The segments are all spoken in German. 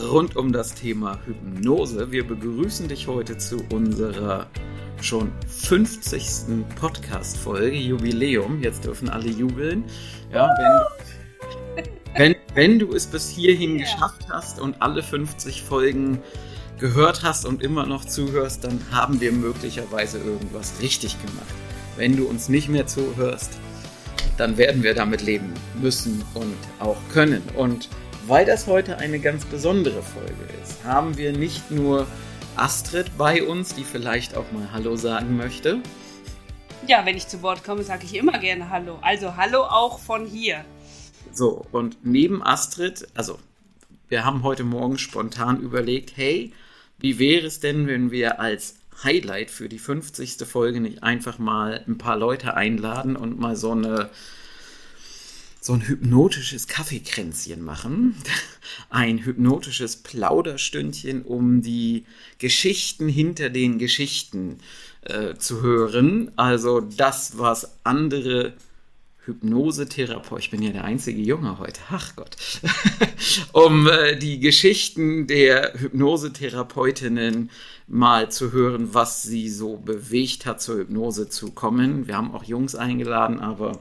rund um das Thema Hypnose. Wir begrüßen dich heute zu unserer schon 50. Podcast-Folge, Jubiläum. Jetzt dürfen alle jubeln. Ja, wenn, wenn, wenn du es bis hierhin geschafft hast und alle 50 Folgen gehört hast und immer noch zuhörst, dann haben wir möglicherweise irgendwas richtig gemacht. Wenn du uns nicht mehr zuhörst, dann werden wir damit leben müssen und auch können. Und weil das heute eine ganz besondere Folge ist, haben wir nicht nur Astrid bei uns, die vielleicht auch mal Hallo sagen möchte. Ja, wenn ich zu Wort komme, sage ich immer gerne Hallo. Also Hallo auch von hier. So, und neben Astrid, also wir haben heute Morgen spontan überlegt, hey, wie wäre es denn, wenn wir als Highlight für die 50. Folge nicht einfach mal ein paar Leute einladen und mal so eine so ein hypnotisches Kaffeekränzchen machen. Ein hypnotisches Plauderstündchen, um die Geschichten hinter den Geschichten äh, zu hören. Also das, was andere Hypnosetherapeuten, ich bin ja der einzige Junge heute, ach Gott, um äh, die Geschichten der Hypnosetherapeutinnen mal zu hören, was sie so bewegt hat, zur Hypnose zu kommen. Wir haben auch Jungs eingeladen, aber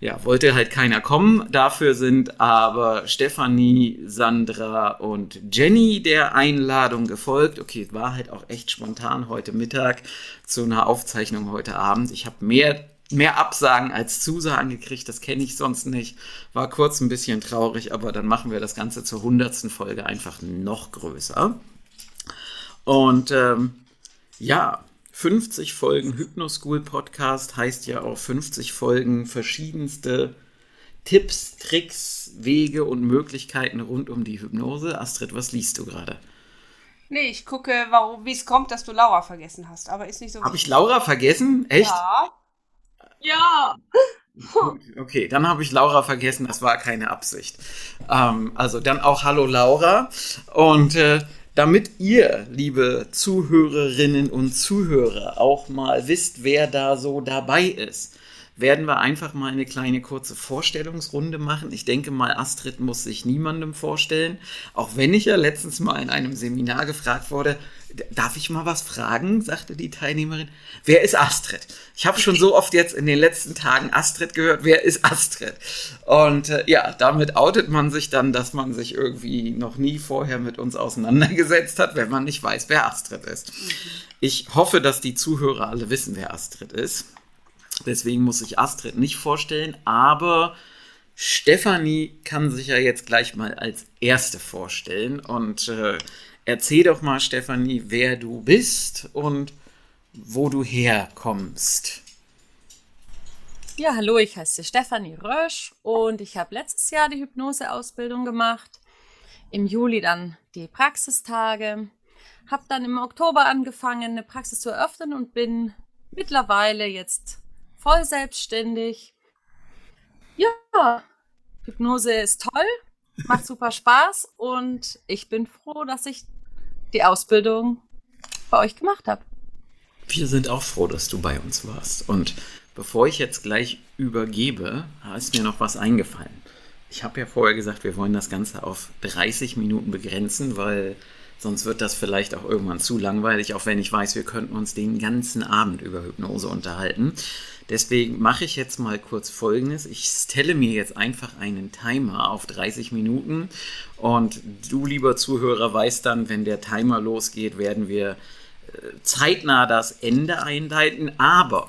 ja, wollte halt keiner kommen. Dafür sind aber Stefanie, Sandra und Jenny der Einladung gefolgt. Okay, war halt auch echt spontan heute Mittag zu einer Aufzeichnung heute Abend. Ich habe mehr mehr Absagen als Zusagen gekriegt, das kenne ich sonst nicht. War kurz ein bisschen traurig, aber dann machen wir das Ganze zur hundertsten Folge einfach noch größer. Und ähm, ja, 50 Folgen Hypnoschool Podcast heißt ja auch 50 Folgen verschiedenste Tipps, Tricks, Wege und Möglichkeiten rund um die Hypnose. Astrid, was liest du gerade? Nee, ich gucke, wie es kommt, dass du Laura vergessen hast, aber ist nicht so. Habe ich Laura vergessen? Echt? Ja. Ja. Okay, dann habe ich Laura vergessen, das war keine Absicht. Ähm, also dann auch Hallo Laura. Und äh, damit ihr, liebe Zuhörerinnen und Zuhörer, auch mal wisst, wer da so dabei ist, werden wir einfach mal eine kleine kurze Vorstellungsrunde machen. Ich denke mal, Astrid muss sich niemandem vorstellen. Auch wenn ich ja letztens mal in einem Seminar gefragt wurde, Darf ich mal was fragen? sagte die Teilnehmerin. Wer ist Astrid? Ich habe schon so oft jetzt in den letzten Tagen Astrid gehört. Wer ist Astrid? Und äh, ja, damit outet man sich dann, dass man sich irgendwie noch nie vorher mit uns auseinandergesetzt hat, wenn man nicht weiß, wer Astrid ist. Ich hoffe, dass die Zuhörer alle wissen, wer Astrid ist. Deswegen muss ich Astrid nicht vorstellen, aber Stefanie kann sich ja jetzt gleich mal als Erste vorstellen und äh, Erzähl doch mal, Stefanie, wer du bist und wo du herkommst. Ja, hallo, ich heiße Stefanie Rösch und ich habe letztes Jahr die Hypnoseausbildung gemacht. Im Juli dann die Praxistage. Habe dann im Oktober angefangen, eine Praxis zu eröffnen und bin mittlerweile jetzt voll selbstständig. Ja, Hypnose ist toll, macht super Spaß und ich bin froh, dass ich die Ausbildung bei euch gemacht habe. Wir sind auch froh, dass du bei uns warst. Und bevor ich jetzt gleich übergebe, ist mir noch was eingefallen. Ich habe ja vorher gesagt, wir wollen das Ganze auf 30 Minuten begrenzen, weil sonst wird das vielleicht auch irgendwann zu langweilig, auch wenn ich weiß, wir könnten uns den ganzen Abend über Hypnose unterhalten. Deswegen mache ich jetzt mal kurz Folgendes. Ich stelle mir jetzt einfach einen Timer auf 30 Minuten und du, lieber Zuhörer, weißt dann, wenn der Timer losgeht, werden wir äh, zeitnah das Ende einleiten. Aber,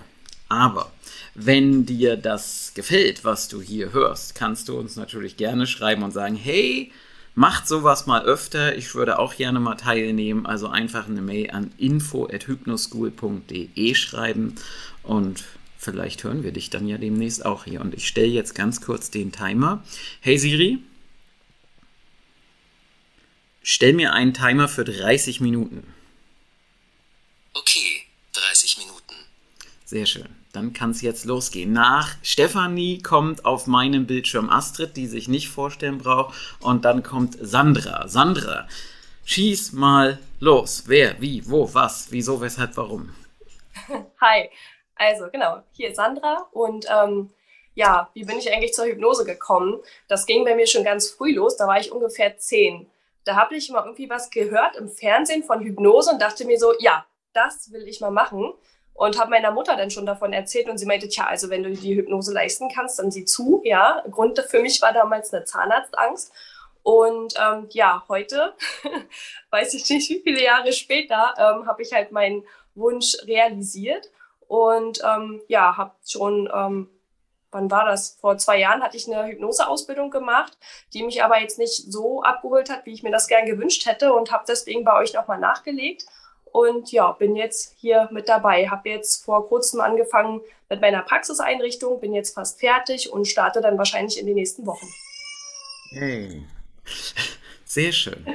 aber, wenn dir das gefällt, was du hier hörst, kannst du uns natürlich gerne schreiben und sagen, hey, macht sowas mal öfter. Ich würde auch gerne mal teilnehmen. Also einfach eine Mail an info@hypnoschool.de schreiben und Vielleicht hören wir dich dann ja demnächst auch hier. Und ich stelle jetzt ganz kurz den Timer. Hey Siri, stell mir einen Timer für 30 Minuten. Okay, Sehr schön. Dann kann es jetzt losgehen. Nach Stefanie kommt auf meinem Bildschirm Astrid, die sich nicht vorstellen braucht. Und dann kommt Sandra. Sandra, schieß mal los. Wer, wie, wo, was, wieso, weshalb, warum? Hi. Also genau, hier ist Sandra und ähm, ja, wie bin ich eigentlich zur Hypnose gekommen? Das ging bei mir schon ganz früh los, da war ich ungefähr zehn. Da habe ich mal irgendwie was gehört im Fernsehen von Hypnose und dachte mir so, ja, das will ich mal machen und habe meiner Mutter dann schon davon erzählt und sie meinte, tja, also wenn du die Hypnose leisten kannst, dann sieh zu. Ja, Grund für mich war damals eine Zahnarztangst. Und ähm, ja, heute, weiß ich nicht, wie viele Jahre später, ähm, habe ich halt meinen Wunsch realisiert und ähm, ja, habe schon, ähm, wann war das? Vor zwei Jahren hatte ich eine Hypnoseausbildung gemacht, die mich aber jetzt nicht so abgeholt hat, wie ich mir das gern gewünscht hätte und habe deswegen bei euch nochmal nachgelegt und ja, bin jetzt hier mit dabei. Habe jetzt vor kurzem angefangen mit meiner Praxiseinrichtung, bin jetzt fast fertig und starte dann wahrscheinlich in den nächsten Wochen. Hey. Sehr schön.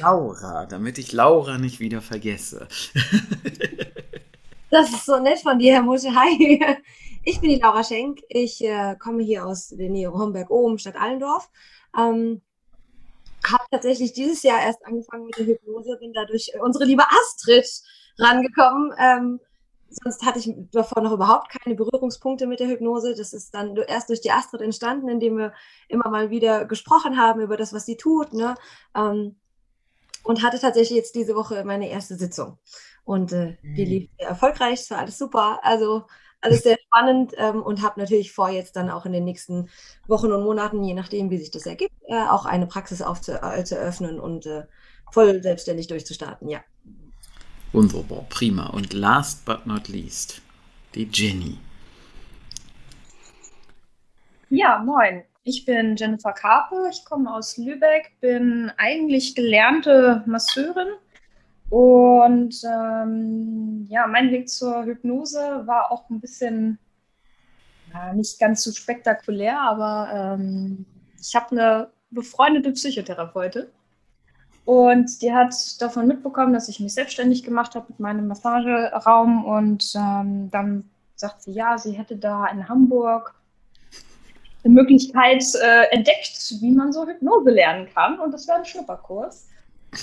Laura, damit ich Laura nicht wieder vergesse. das ist so nett von dir, Herr Musche. Hi, ich bin die Laura Schenk. Ich äh, komme hier aus der Nähe Homberg-Ohm, Stadt Allendorf. Ähm, habe tatsächlich dieses Jahr erst angefangen mit der Hypnose, bin dadurch unsere liebe Astrid rangekommen. Ähm, sonst hatte ich davor noch überhaupt keine Berührungspunkte mit der Hypnose. Das ist dann erst durch die Astrid entstanden, indem wir immer mal wieder gesprochen haben über das, was sie tut. Ne? Ähm, und hatte tatsächlich jetzt diese Woche meine erste Sitzung. Und äh, die mhm. lief sehr erfolgreich, es war alles super. Also alles sehr spannend ähm, und habe natürlich vor, jetzt dann auch in den nächsten Wochen und Monaten, je nachdem, wie sich das ergibt, äh, auch eine Praxis aufzuöffnen äh, und äh, voll selbstständig durchzustarten, ja. Wunderbar, prima. Und last but not least, die Jenny. Ja, moin. Ich bin Jennifer Karpe, ich komme aus Lübeck, bin eigentlich gelernte Masseurin und ähm, ja, mein Weg zur Hypnose war auch ein bisschen ja, nicht ganz so spektakulär, aber ähm, ich habe eine befreundete Psychotherapeutin. Und die hat davon mitbekommen, dass ich mich selbstständig gemacht habe mit meinem Massageraum. Und ähm, dann sagt sie, ja, sie hätte da in Hamburg eine Möglichkeit äh, entdeckt, wie man so Hypnose lernen kann. Und das wäre ein Schnupperkurs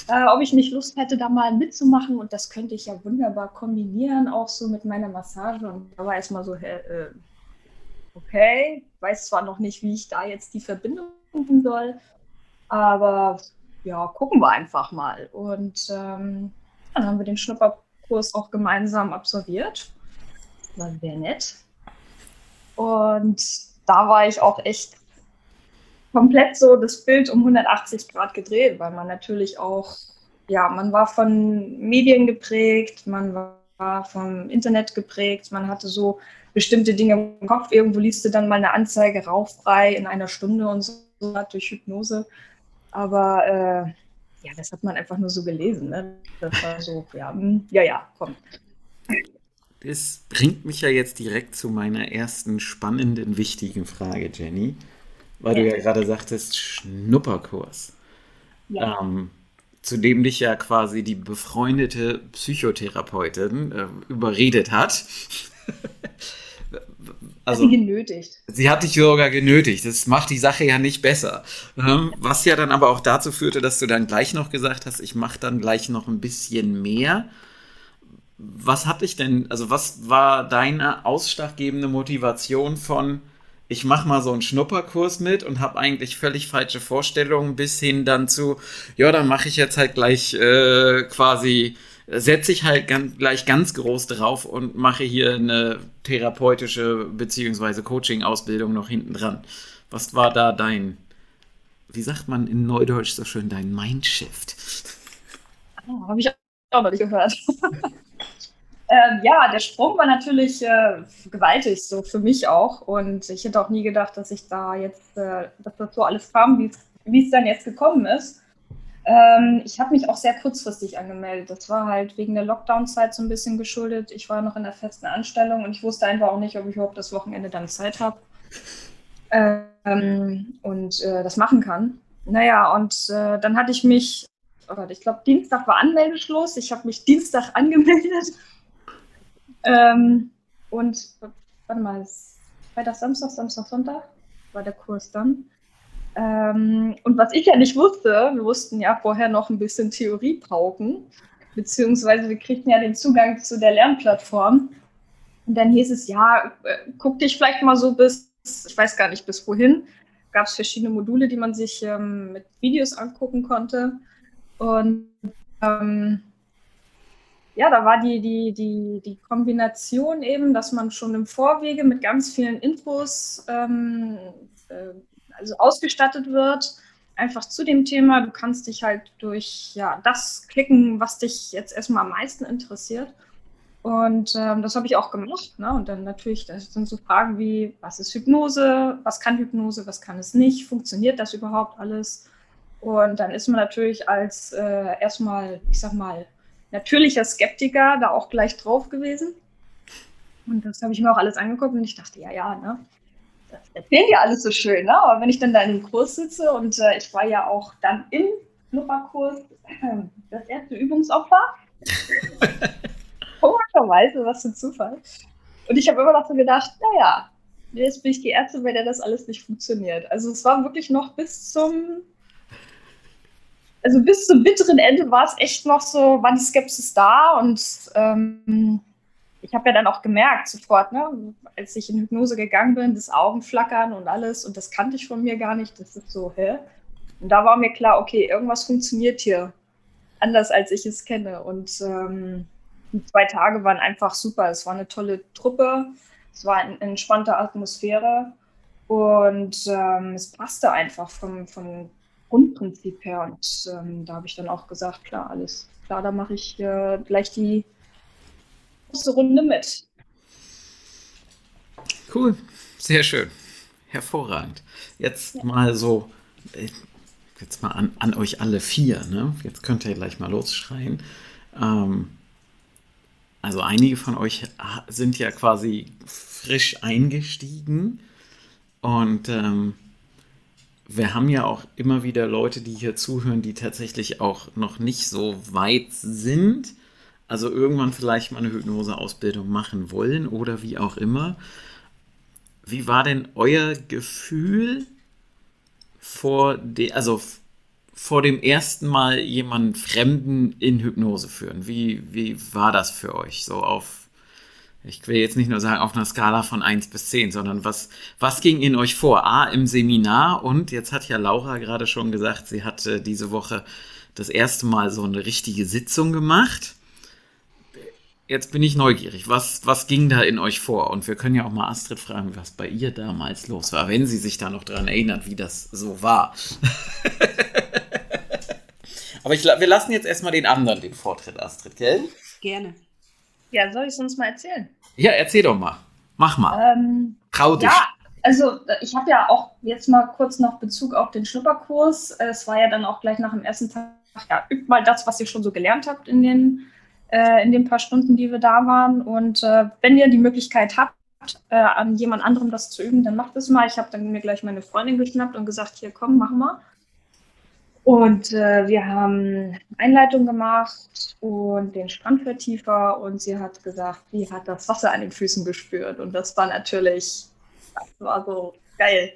äh, ob ich nicht Lust hätte, da mal mitzumachen. Und das könnte ich ja wunderbar kombinieren, auch so mit meiner Massage. Und da war erstmal so, äh, okay, weiß zwar noch nicht, wie ich da jetzt die Verbindung finden soll, aber ja, gucken wir einfach mal. Und ähm, dann haben wir den Schnupperkurs auch gemeinsam absolviert. War sehr nett. Und da war ich auch echt komplett so das Bild um 180 Grad gedreht, weil man natürlich auch, ja, man war von Medien geprägt, man war vom Internet geprägt, man hatte so bestimmte Dinge im Kopf. Irgendwo liest du dann mal eine Anzeige rauchfrei in einer Stunde und so durch Hypnose. Aber äh, ja, das hat man einfach nur so gelesen. Ne? Das war so, ja, hm, ja, ja, komm. Das bringt mich ja jetzt direkt zu meiner ersten spannenden, wichtigen Frage, Jenny weil du ja gerade sagtest, Schnupperkurs. Ja. Ähm, zu dem dich ja quasi die befreundete Psychotherapeutin äh, überredet hat. also, hat sie genötigt. Sie hat dich sogar genötigt. Das macht die Sache ja nicht besser. Ähm, was ja dann aber auch dazu führte, dass du dann gleich noch gesagt hast, ich mache dann gleich noch ein bisschen mehr. Was hat dich denn, also was war deine ausschlaggebende Motivation von, ich mache mal so einen Schnupperkurs mit und habe eigentlich völlig falsche Vorstellungen bis hin dann zu, ja, dann mache ich jetzt halt gleich äh, quasi, setze ich halt ganz, gleich ganz groß drauf und mache hier eine therapeutische beziehungsweise Coaching-Ausbildung noch hinten dran. Was war da dein, wie sagt man in Neudeutsch so schön, dein Mindshift? Oh, habe ich auch noch nicht gehört. Ähm, ja, der Sprung war natürlich äh, gewaltig, so für mich auch. Und ich hätte auch nie gedacht, dass ich da jetzt, äh, dass das so alles kam, wie es dann jetzt gekommen ist. Ähm, ich habe mich auch sehr kurzfristig angemeldet. Das war halt wegen der Lockdown-Zeit so ein bisschen geschuldet. Ich war noch in der festen Anstellung und ich wusste einfach auch nicht, ob ich überhaupt das Wochenende dann Zeit habe ähm, und äh, das machen kann. Naja, und äh, dann hatte ich mich, oh ich glaube, Dienstag war Anmeldeschluss. Ich habe mich Dienstag angemeldet ähm, und warte mal, Freitag, Samstag, Samstag, Sonntag war der Kurs dann. Ähm, und was ich ja nicht wusste, wir wussten ja vorher noch ein bisschen Theorie pauken, beziehungsweise wir kriegten ja den Zugang zu der Lernplattform. Und dann hieß es, ja, äh, guck dich vielleicht mal so bis, ich weiß gar nicht bis wohin, gab es verschiedene Module, die man sich ähm, mit Videos angucken konnte. Und ähm, ja, da war die, die, die, die Kombination eben, dass man schon im Vorwege mit ganz vielen Infos ähm, äh, also ausgestattet wird, einfach zu dem Thema. Du kannst dich halt durch ja, das klicken, was dich jetzt erstmal am meisten interessiert. Und ähm, das habe ich auch gemacht. Ne? Und dann natürlich, das sind so Fragen wie, was ist Hypnose, was kann Hypnose, was kann es nicht, funktioniert das überhaupt alles? Und dann ist man natürlich als äh, erstmal, ich sag mal, natürlicher Skeptiker da auch gleich drauf gewesen. Und das habe ich mir auch alles angeguckt und ich dachte, ja, ja, ne? Das erzählen ja alles so schön, ne? Aber wenn ich dann da in dem Kurs sitze und äh, ich war ja auch dann im Schnupperkurs äh, das erste Übungsopfer. Komischerweise, was für ein Zufall. Und ich habe immer noch so gedacht, naja, jetzt bin ich die Ärzte, bei der das alles nicht funktioniert. Also es war wirklich noch bis zum, also bis zum bitteren Ende war es echt noch so, war die Skepsis da und ähm, ich habe ja dann auch gemerkt sofort, ne, als ich in Hypnose gegangen bin, das Augenflackern und alles und das kannte ich von mir gar nicht. Das ist so, hä? Und da war mir klar, okay, irgendwas funktioniert hier anders, als ich es kenne. Und ähm, die zwei Tage waren einfach super. Es war eine tolle Truppe, es war eine entspannte Atmosphäre und ähm, es passte einfach vom, vom Grundprinzip her. Und ähm, da habe ich dann auch gesagt, klar, alles klar, da mache ich äh, gleich die große Runde mit. Cool, sehr schön. Hervorragend. Jetzt ja. mal so, äh, jetzt mal an, an euch alle vier, ne? Jetzt könnt ihr gleich mal losschreien. Ähm, also einige von euch sind ja quasi frisch eingestiegen und ähm, wir haben ja auch immer wieder Leute, die hier zuhören, die tatsächlich auch noch nicht so weit sind also irgendwann vielleicht mal eine Hypnoseausbildung machen wollen oder wie auch immer. Wie war denn euer Gefühl vor, de, also vor dem ersten Mal jemanden Fremden in Hypnose führen? Wie, wie war das für euch? So auf, ich will jetzt nicht nur sagen auf einer Skala von 1 bis 10, sondern was, was ging in euch vor? A, im Seminar und jetzt hat ja Laura gerade schon gesagt, sie hatte diese Woche das erste Mal so eine richtige Sitzung gemacht jetzt bin ich neugierig. Was, was ging da in euch vor? Und wir können ja auch mal Astrid fragen, was bei ihr damals los war, wenn sie sich da noch dran erinnert, wie das so war. Aber ich, wir lassen jetzt erstmal den anderen den Vortritt, Astrid, gell? Gerne. Ja, soll ich es uns mal erzählen? Ja, erzähl doch mal. Mach mal. Ähm, Trau dich. Ja, also ich habe ja auch jetzt mal kurz noch Bezug auf den Schnupperkurs. Es war ja dann auch gleich nach dem ersten Tag, ja, übt mal das, was ihr schon so gelernt habt in den äh, in den paar Stunden, die wir da waren. Und äh, wenn ihr die Möglichkeit habt, äh, an jemand anderem das zu üben, dann macht es mal. Ich habe dann mir gleich meine Freundin geschnappt und gesagt, hier komm, mach mal. Und äh, wir haben Einleitung gemacht und den Strandvertiefer und sie hat gesagt, sie hat das Wasser an den Füßen gespürt. Und das war natürlich, das war so geil.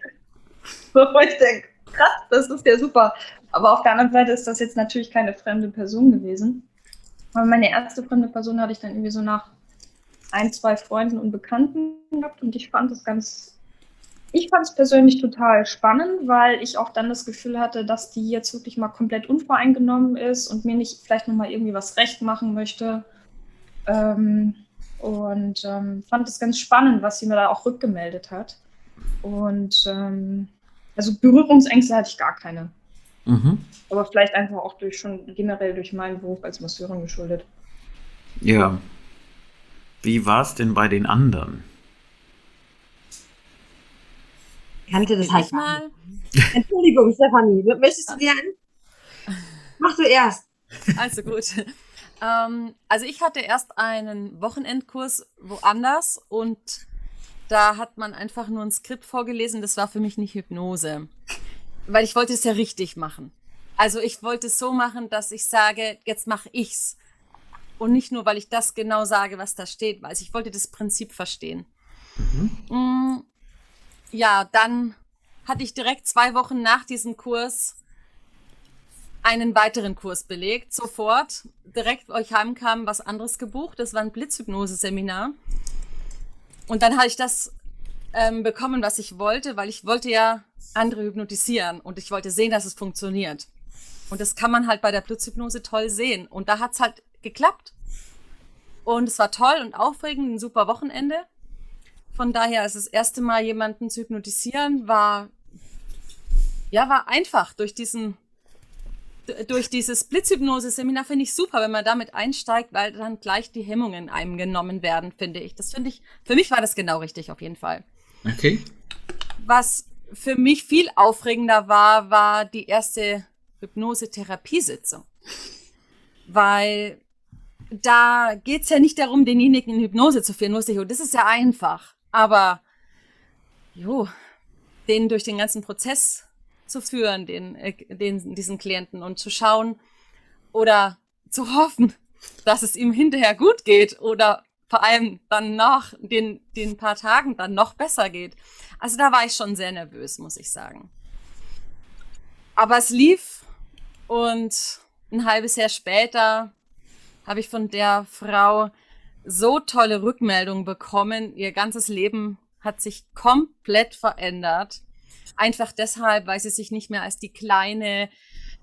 So, ich denke, krass, das ist ja super. Aber auf der anderen Seite ist das jetzt natürlich keine fremde Person gewesen. Aber meine erste fremde Person hatte ich dann irgendwie so nach ein, zwei Freunden und Bekannten gehabt und ich fand es ganz, ich fand es persönlich total spannend, weil ich auch dann das Gefühl hatte, dass die jetzt wirklich mal komplett unvoreingenommen ist und mir nicht vielleicht nochmal irgendwie was recht machen möchte. Ähm, und ähm, fand es ganz spannend, was sie mir da auch rückgemeldet hat. Und ähm, also Berührungsängste hatte ich gar keine. Mhm. Aber vielleicht einfach auch durch schon generell durch meinen Beruf als Masseurin geschuldet. Ja. Wie war es denn bei den anderen? Kannte das halt mal. Entschuldigung, Stefanie, möchtest du gerne? Mach du erst. Also gut. Ähm, also ich hatte erst einen Wochenendkurs woanders und da hat man einfach nur ein Skript vorgelesen. Das war für mich nicht Hypnose weil ich wollte es ja richtig machen. Also ich wollte es so machen, dass ich sage, jetzt mache ich's. Und nicht nur, weil ich das genau sage, was da steht, weil ich wollte das Prinzip verstehen. Mhm. Ja, dann hatte ich direkt zwei Wochen nach diesem Kurs einen weiteren Kurs belegt, sofort. Direkt euch heimkam was anderes gebucht. Das war ein Blitzhypnose-Seminar. Und dann habe ich das ähm, bekommen, was ich wollte, weil ich wollte ja andere hypnotisieren und ich wollte sehen, dass es funktioniert. Und das kann man halt bei der Blitzhypnose toll sehen. Und da hat es halt geklappt. Und es war toll und aufregend, ein super Wochenende. Von daher ist das erste Mal jemanden zu hypnotisieren, war, ja, war einfach durch diesen, durch dieses Blitzhypnose-Seminar finde ich super, wenn man damit einsteigt, weil dann gleich die Hemmungen einem genommen werden, finde ich. Das finde ich, für mich war das genau richtig, auf jeden Fall. Okay. Was für mich viel aufregender war, war die erste Hypnose-Therapiesitzung. Weil da geht's ja nicht darum, denjenigen in Hypnose zu führen. Nur das ist ja einfach. Aber jo, den durch den ganzen Prozess zu führen, den, äh, den, diesen Klienten und zu schauen oder zu hoffen, dass es ihm hinterher gut geht oder vor allem dann nach den, den paar Tagen dann noch besser geht. Also da war ich schon sehr nervös, muss ich sagen. Aber es lief und ein halbes Jahr später habe ich von der Frau so tolle Rückmeldungen bekommen. Ihr ganzes Leben hat sich komplett verändert. Einfach deshalb, weil sie sich nicht mehr als die kleine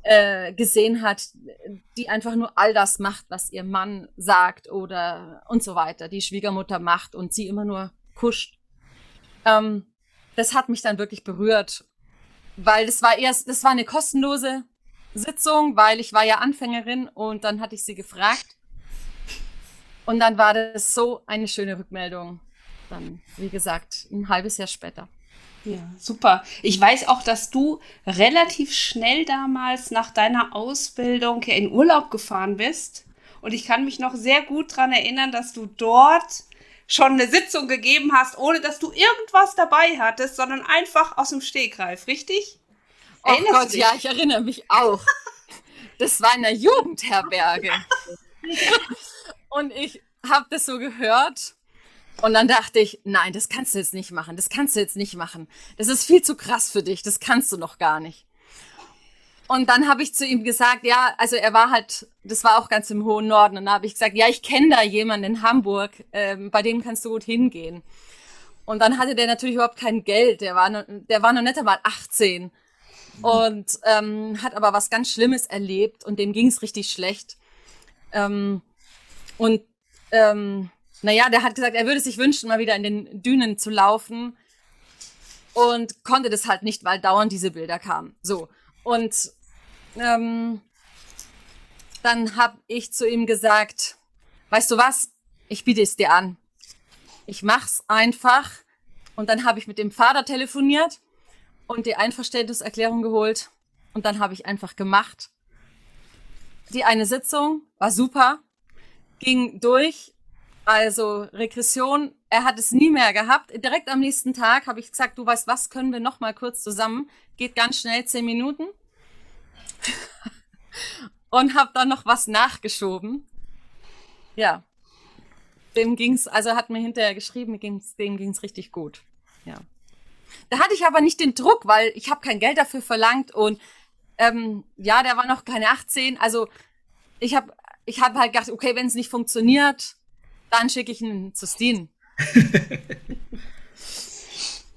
äh, gesehen hat, die einfach nur all das macht, was ihr Mann sagt oder und so weiter, die Schwiegermutter macht und sie immer nur kuscht. Ähm, das hat mich dann wirklich berührt, weil das war erst, das war eine kostenlose Sitzung, weil ich war ja Anfängerin und dann hatte ich sie gefragt und dann war das so eine schöne Rückmeldung. Dann, wie gesagt, ein halbes Jahr später. Ja, super. Ich weiß auch, dass du relativ schnell damals nach deiner Ausbildung in Urlaub gefahren bist. Und ich kann mich noch sehr gut daran erinnern, dass du dort schon eine Sitzung gegeben hast, ohne dass du irgendwas dabei hattest, sondern einfach aus dem Stegreif, richtig? Oh Erinnerst Gott, ja, ich erinnere mich auch. Das war in der Jugendherberge. Und ich habe das so gehört und dann dachte ich, nein, das kannst du jetzt nicht machen, das kannst du jetzt nicht machen. Das ist viel zu krass für dich, das kannst du noch gar nicht. Und dann habe ich zu ihm gesagt, ja, also er war halt, das war auch ganz im hohen Norden. Und dann habe ich gesagt, ja, ich kenne da jemanden in Hamburg, ähm, bei dem kannst du gut hingehen. Und dann hatte der natürlich überhaupt kein Geld. Der war, noch, der war noch nicht einmal 18 und ähm, hat aber was ganz Schlimmes erlebt und dem ging es richtig schlecht. Ähm, und ähm, naja, der hat gesagt, er würde sich wünschen, mal wieder in den Dünen zu laufen und konnte das halt nicht, weil dauernd diese Bilder kamen. So. Und ähm, dann habe ich zu ihm gesagt, weißt du was, ich biete es dir an. Ich mach's einfach. Und dann habe ich mit dem Vater telefoniert und die Einverständniserklärung geholt. Und dann habe ich einfach gemacht. Die eine Sitzung war super, ging durch also Regression, er hat es nie mehr gehabt. Direkt am nächsten Tag habe ich gesagt, du weißt was, können wir noch mal kurz zusammen. Geht ganz schnell, zehn Minuten. Und habe dann noch was nachgeschoben. Ja. Dem ging's, also hat mir hinterher geschrieben, ging's, dem ging's richtig gut. Ja. Da hatte ich aber nicht den Druck, weil ich habe kein Geld dafür verlangt und ähm, ja, der war noch keine 18. Also ich habe ich hab halt gedacht, okay, wenn es nicht funktioniert, dann schicke ich ihn zu Steen.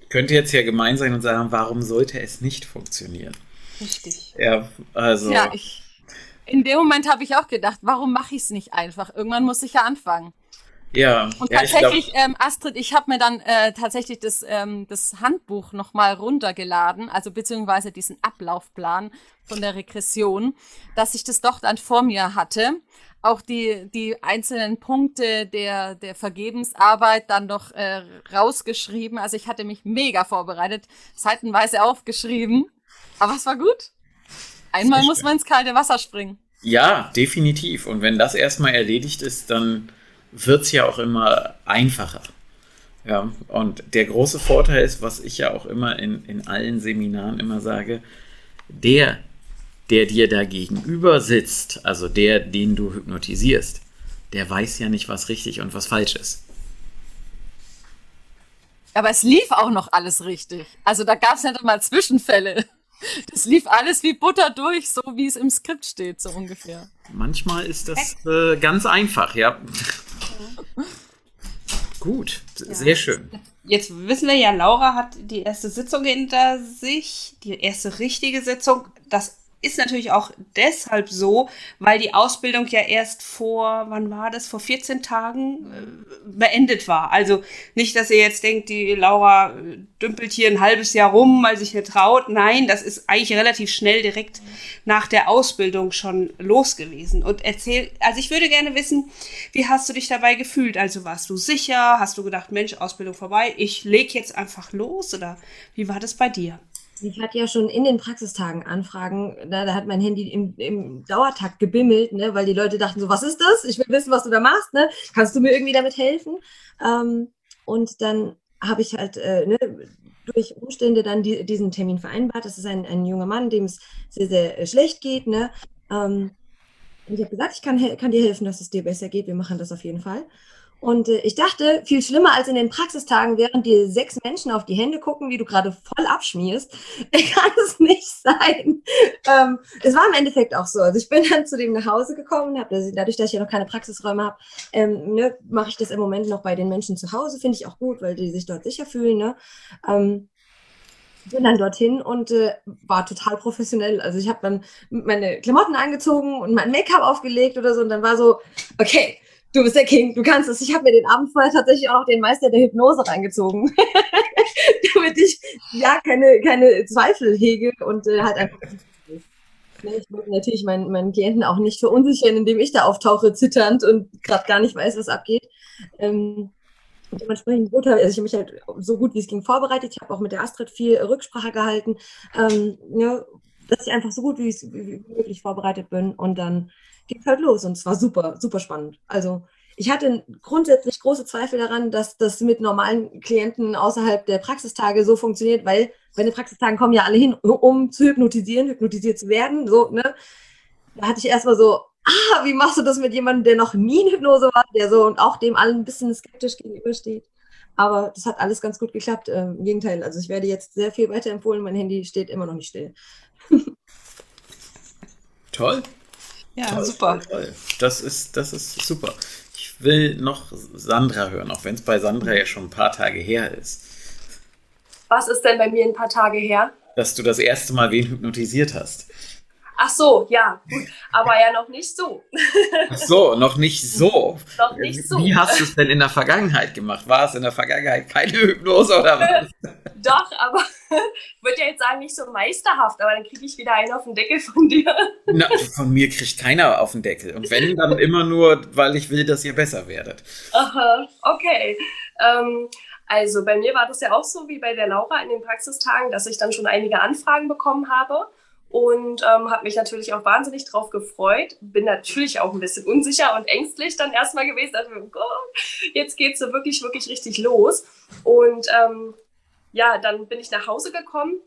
Könnte jetzt ja gemein sein und sagen, warum sollte es nicht funktionieren? Richtig. Ja, also. Ja, ich, in dem Moment habe ich auch gedacht, warum mache ich es nicht einfach? Irgendwann muss ich ja anfangen. Ja. Und ja, tatsächlich, ich glaub, ähm, Astrid, ich habe mir dann äh, tatsächlich das, ähm, das Handbuch nochmal runtergeladen, also beziehungsweise diesen Ablaufplan von der Regression, dass ich das doch dann vor mir hatte auch die, die einzelnen Punkte der, der Vergebensarbeit dann noch äh, rausgeschrieben. Also ich hatte mich mega vorbereitet, seitenweise aufgeschrieben. Aber es war gut. Einmal muss man ins kalte Wasser springen. Ja, definitiv. Und wenn das erstmal erledigt ist, dann wird es ja auch immer einfacher. Ja, und der große Vorteil ist, was ich ja auch immer in, in allen Seminaren immer sage, der der dir da gegenüber sitzt, also der, den du hypnotisierst, der weiß ja nicht, was richtig und was falsch ist. Aber es lief auch noch alles richtig. Also da gab es nicht mal Zwischenfälle. Das lief alles wie Butter durch, so wie es im Skript steht, so ungefähr. Manchmal ist das äh, ganz einfach, ja. Gut, sehr schön. Jetzt wissen wir ja, Laura hat die erste Sitzung hinter sich, die erste richtige Sitzung. Das ist natürlich auch deshalb so, weil die Ausbildung ja erst vor, wann war das, vor 14 Tagen äh, beendet war. Also nicht, dass ihr jetzt denkt, die Laura äh, dümpelt hier ein halbes Jahr rum, weil sich nicht traut. Nein, das ist eigentlich relativ schnell direkt nach der Ausbildung schon los gewesen. Und erzähl, also ich würde gerne wissen, wie hast du dich dabei gefühlt? Also warst du sicher? Hast du gedacht, Mensch, Ausbildung vorbei, ich leg jetzt einfach los? Oder wie war das bei dir? Ich hatte ja schon in den Praxistagen Anfragen, da, da hat mein Handy im, im Dauertakt gebimmelt, ne, weil die Leute dachten so, was ist das? Ich will wissen, was du da machst, ne? Kannst du mir irgendwie damit helfen? Ähm, und dann habe ich halt äh, ne, durch Umstände dann die, diesen Termin vereinbart. Das ist ein, ein junger Mann, dem es sehr, sehr äh, schlecht geht. Ne? Ähm, ich habe gesagt, ich kann, kann dir helfen, dass es dir besser geht. Wir machen das auf jeden Fall. Und äh, ich dachte, viel schlimmer als in den Praxistagen, während dir sechs Menschen auf die Hände gucken, wie du gerade voll abschmierst, kann es nicht sein. Ähm, es war im Endeffekt auch so. Also ich bin dann zu dem nach Hause gekommen, hab, dadurch, dass ich ja noch keine Praxisräume habe, ähm, ne, mache ich das im Moment noch bei den Menschen zu Hause. Finde ich auch gut, weil die sich dort sicher fühlen. Ne? Ähm, bin dann dorthin und äh, war total professionell. Also ich habe dann meine Klamotten angezogen und mein Make-up aufgelegt oder so und dann war so, okay, du bist der King, du kannst es. Ich habe mir den Abend vorher tatsächlich auch noch den Meister der Hypnose reingezogen, damit ich ja keine, keine Zweifel hege und äh, halt einfach. Ich wollte natürlich meinen, meinen Klienten auch nicht verunsichern, indem ich da auftauche, zitternd und gerade gar nicht weiß, was abgeht. Ähm, dementsprechend wurde also ich habe mich halt so gut wie es ging vorbereitet. Ich habe auch mit der Astrid viel Rücksprache gehalten, ähm, ja, dass ich einfach so gut wie, wie möglich vorbereitet bin und dann ging halt los und es war super, super spannend. Also ich hatte grundsätzlich große Zweifel daran, dass das mit normalen Klienten außerhalb der Praxistage so funktioniert, weil bei den Praxistagen kommen ja alle hin, um zu hypnotisieren, hypnotisiert zu werden. So, ne? Da hatte ich erstmal so, ah, wie machst du das mit jemandem, der noch nie in Hypnose war, der so und auch dem allen ein bisschen skeptisch gegenübersteht. Aber das hat alles ganz gut geklappt. Ähm, Im Gegenteil, also ich werde jetzt sehr viel weiterempfohlen. Mein Handy steht immer noch nicht still. Toll. Ja, toll, super. Toll. Das ist, das ist super. Ich will noch Sandra hören, auch wenn es bei Sandra ja schon ein paar Tage her ist. Was ist denn bei mir ein paar Tage her? Dass du das erste Mal wen hypnotisiert hast. Ach so, ja, gut. Aber ja noch nicht so. Ach so, noch nicht so. noch nicht so. Wie hast du es denn in der Vergangenheit gemacht? War es in der Vergangenheit keine Hypnose oder was? Doch, aber ich würde ja jetzt sagen, nicht so meisterhaft, aber dann kriege ich wieder einen auf den Deckel von dir. Na, von mir kriegt keiner auf den Deckel. Und wenn, dann immer nur, weil ich will, dass ihr besser werdet. Aha, okay. Ähm, also bei mir war das ja auch so wie bei der Laura in den Praxistagen, dass ich dann schon einige Anfragen bekommen habe und ähm, habe mich natürlich auch wahnsinnig drauf gefreut. Bin natürlich auch ein bisschen unsicher und ängstlich dann erstmal gewesen. Also, oh jetzt geht's so wirklich, wirklich richtig los. Und ähm, ja, dann bin ich nach Hause gekommen.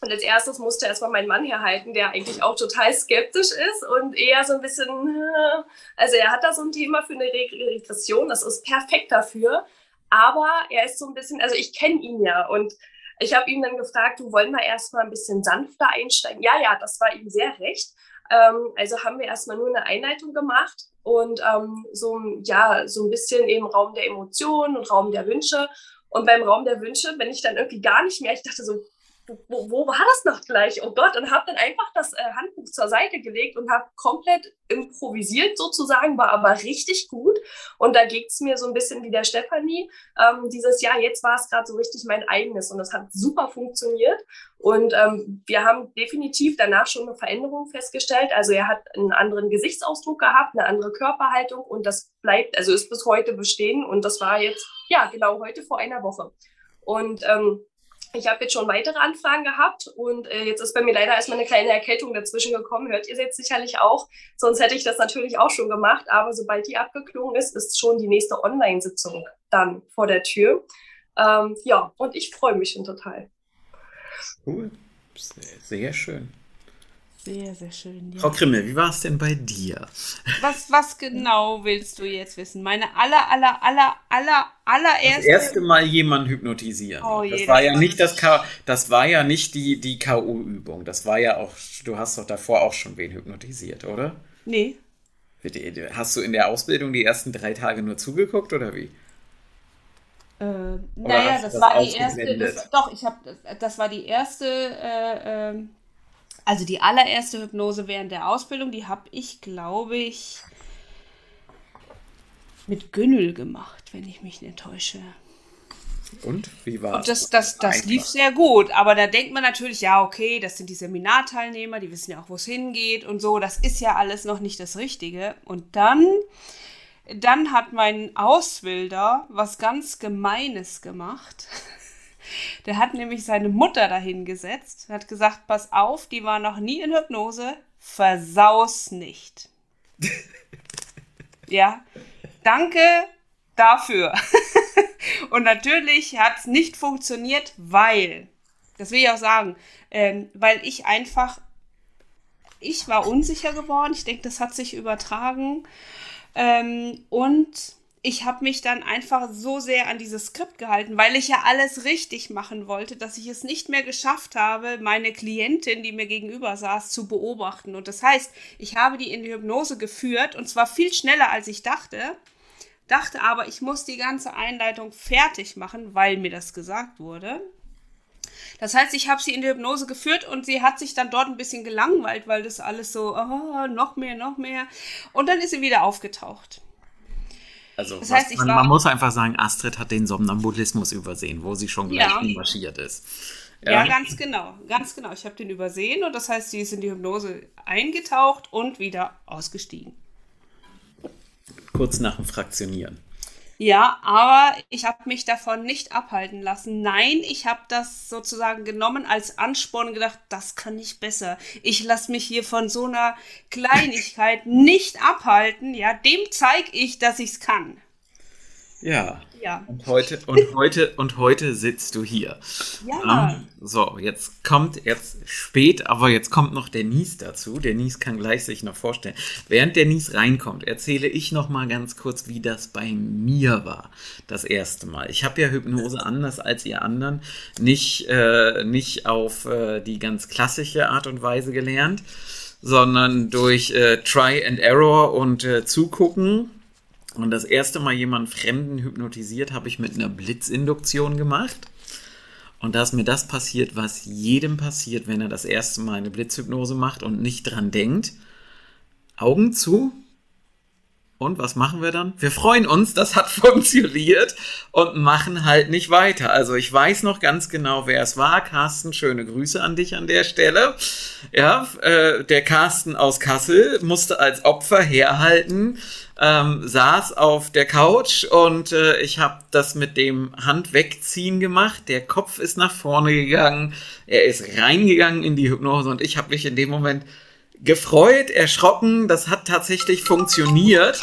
Und als erstes musste erstmal mein Mann herhalten, der eigentlich auch total skeptisch ist und eher so ein bisschen, äh, also er hat da so ein Thema für eine Regression, das ist perfekt dafür. Aber er ist so ein bisschen, also ich kenne ihn ja und ich habe ihn dann gefragt, du wollen wir erstmal ein bisschen sanfter einsteigen? Ja, ja, das war ihm sehr recht. Ähm, also haben wir erstmal nur eine Einleitung gemacht und ähm, so, ja, so ein bisschen eben Raum der Emotionen und Raum der Wünsche. Und beim Raum der Wünsche bin ich dann irgendwie gar nicht mehr, ich dachte so, wo, wo war das noch gleich? Oh Gott, und habe dann einfach das äh, Handbuch zur Seite gelegt und habe komplett improvisiert sozusagen, war aber richtig gut. Und da ging es mir so ein bisschen wie der Stefanie, ähm, dieses Jahr, jetzt war es gerade so richtig mein eigenes und das hat super funktioniert. Und ähm, wir haben definitiv danach schon eine Veränderung festgestellt. Also er hat einen anderen Gesichtsausdruck gehabt, eine andere Körperhaltung und das bleibt, also ist bis heute bestehen. Und das war jetzt, ja, genau heute vor einer Woche. Und ähm, ich habe jetzt schon weitere Anfragen gehabt und äh, jetzt ist bei mir leider erstmal eine kleine Erkältung dazwischen gekommen. Hört ihr jetzt sicherlich auch. Sonst hätte ich das natürlich auch schon gemacht. Aber sobald die abgeklungen ist, ist schon die nächste Online-Sitzung dann vor der Tür. Ähm, ja, und ich freue mich schon total. Cool. Sehr, sehr schön. Sehr, sehr schön. Ja. Frau Krimmel, wie war es denn bei dir? Was, was genau willst du jetzt wissen? Meine aller, aller, aller, aller, allererste. Das erste Mal jemanden hypnotisieren. Oh je, das war das ja nicht das das- K das war ja nicht die, die K.O.-Übung. Das war ja auch, du hast doch davor auch schon wen hypnotisiert, oder? Nee. Hast du in der Ausbildung die ersten drei Tage nur zugeguckt oder wie? Äh, naja, das das war die erste. Das, doch, ich habe. Das, das war die erste. Äh, ähm, also die allererste Hypnose während der Ausbildung, die habe ich, glaube ich, mit Günnel gemacht, wenn ich mich nicht täusche. Und wie war Und das, das, das lief sehr gut. Aber da denkt man natürlich, ja, okay, das sind die Seminarteilnehmer, die wissen ja auch, wo es hingeht und so. Das ist ja alles noch nicht das Richtige. Und dann, dann hat mein Ausbilder was ganz Gemeines gemacht. Der hat nämlich seine Mutter dahin gesetzt, hat gesagt, pass auf, die war noch nie in Hypnose, versaus nicht. ja, danke dafür. Und natürlich hat es nicht funktioniert, weil, das will ich auch sagen, ähm, weil ich einfach, ich war unsicher geworden. Ich denke, das hat sich übertragen. Ähm, und ich habe mich dann einfach so sehr an dieses Skript gehalten, weil ich ja alles richtig machen wollte, dass ich es nicht mehr geschafft habe, meine Klientin, die mir gegenüber saß, zu beobachten. Und das heißt, ich habe die in die Hypnose geführt und zwar viel schneller, als ich dachte dachte aber, ich muss die ganze Einleitung fertig machen, weil mir das gesagt wurde. Das heißt, ich habe sie in die Hypnose geführt und sie hat sich dann dort ein bisschen gelangweilt, weil das alles so, oh, noch mehr, noch mehr. Und dann ist sie wieder aufgetaucht. Also, Das heißt, man, war- man muss einfach sagen, Astrid hat den Somnambulismus übersehen, wo sie schon gleich Ja. marschiert ist. Ja, ganz genau, ganz genau. Ich habe den übersehen und das heißt, sie ist in die Hypnose eingetaucht und wieder ausgestiegen. kurz nach dem Fraktionieren. Ja, aber ich habe mich davon nicht abhalten lassen. Nein, ich habe das sozusagen genommen als Ansporn und gedacht, das kann ich besser. Ich lasse mich hier von so einer Kleinigkeit nicht abhalten. Ja, dem zeige ich, dass ich es kann. Ja. Ja. Und heute, und heute, und heute sitzt du hier. Ja. Ähm, so, jetzt kommt, jetzt spät, aber jetzt kommt noch der Nies dazu. Der Nies kann gleich sich noch vorstellen. Während der Nies reinkommt, erzähle ich noch mal ganz kurz, wie das bei mir war. Das erste Mal. Ich habe ja Hypnose anders als ihr anderen nicht, äh, nicht auf äh, die ganz klassische Art und Weise gelernt, sondern durch äh, Try and Error und äh, Zugucken. Und das erste Mal jemanden Fremden hypnotisiert habe ich mit einer Blitzinduktion gemacht. Und da ist mir das passiert, was jedem passiert, wenn er das erste Mal eine Blitzhypnose macht und nicht dran denkt. Augen zu. Und was machen wir dann? Wir freuen uns, das hat funktioniert und machen halt nicht weiter. Also ich weiß noch ganz genau, wer es war. Carsten, schöne Grüße an dich an der Stelle. Ja, äh, der Carsten aus Kassel musste als Opfer herhalten, ähm, saß auf der Couch und äh, ich habe das mit dem Hand wegziehen gemacht. Der Kopf ist nach vorne gegangen, er ist reingegangen in die Hypnose und ich habe mich in dem Moment gefreut, erschrocken. Das hat tatsächlich funktioniert.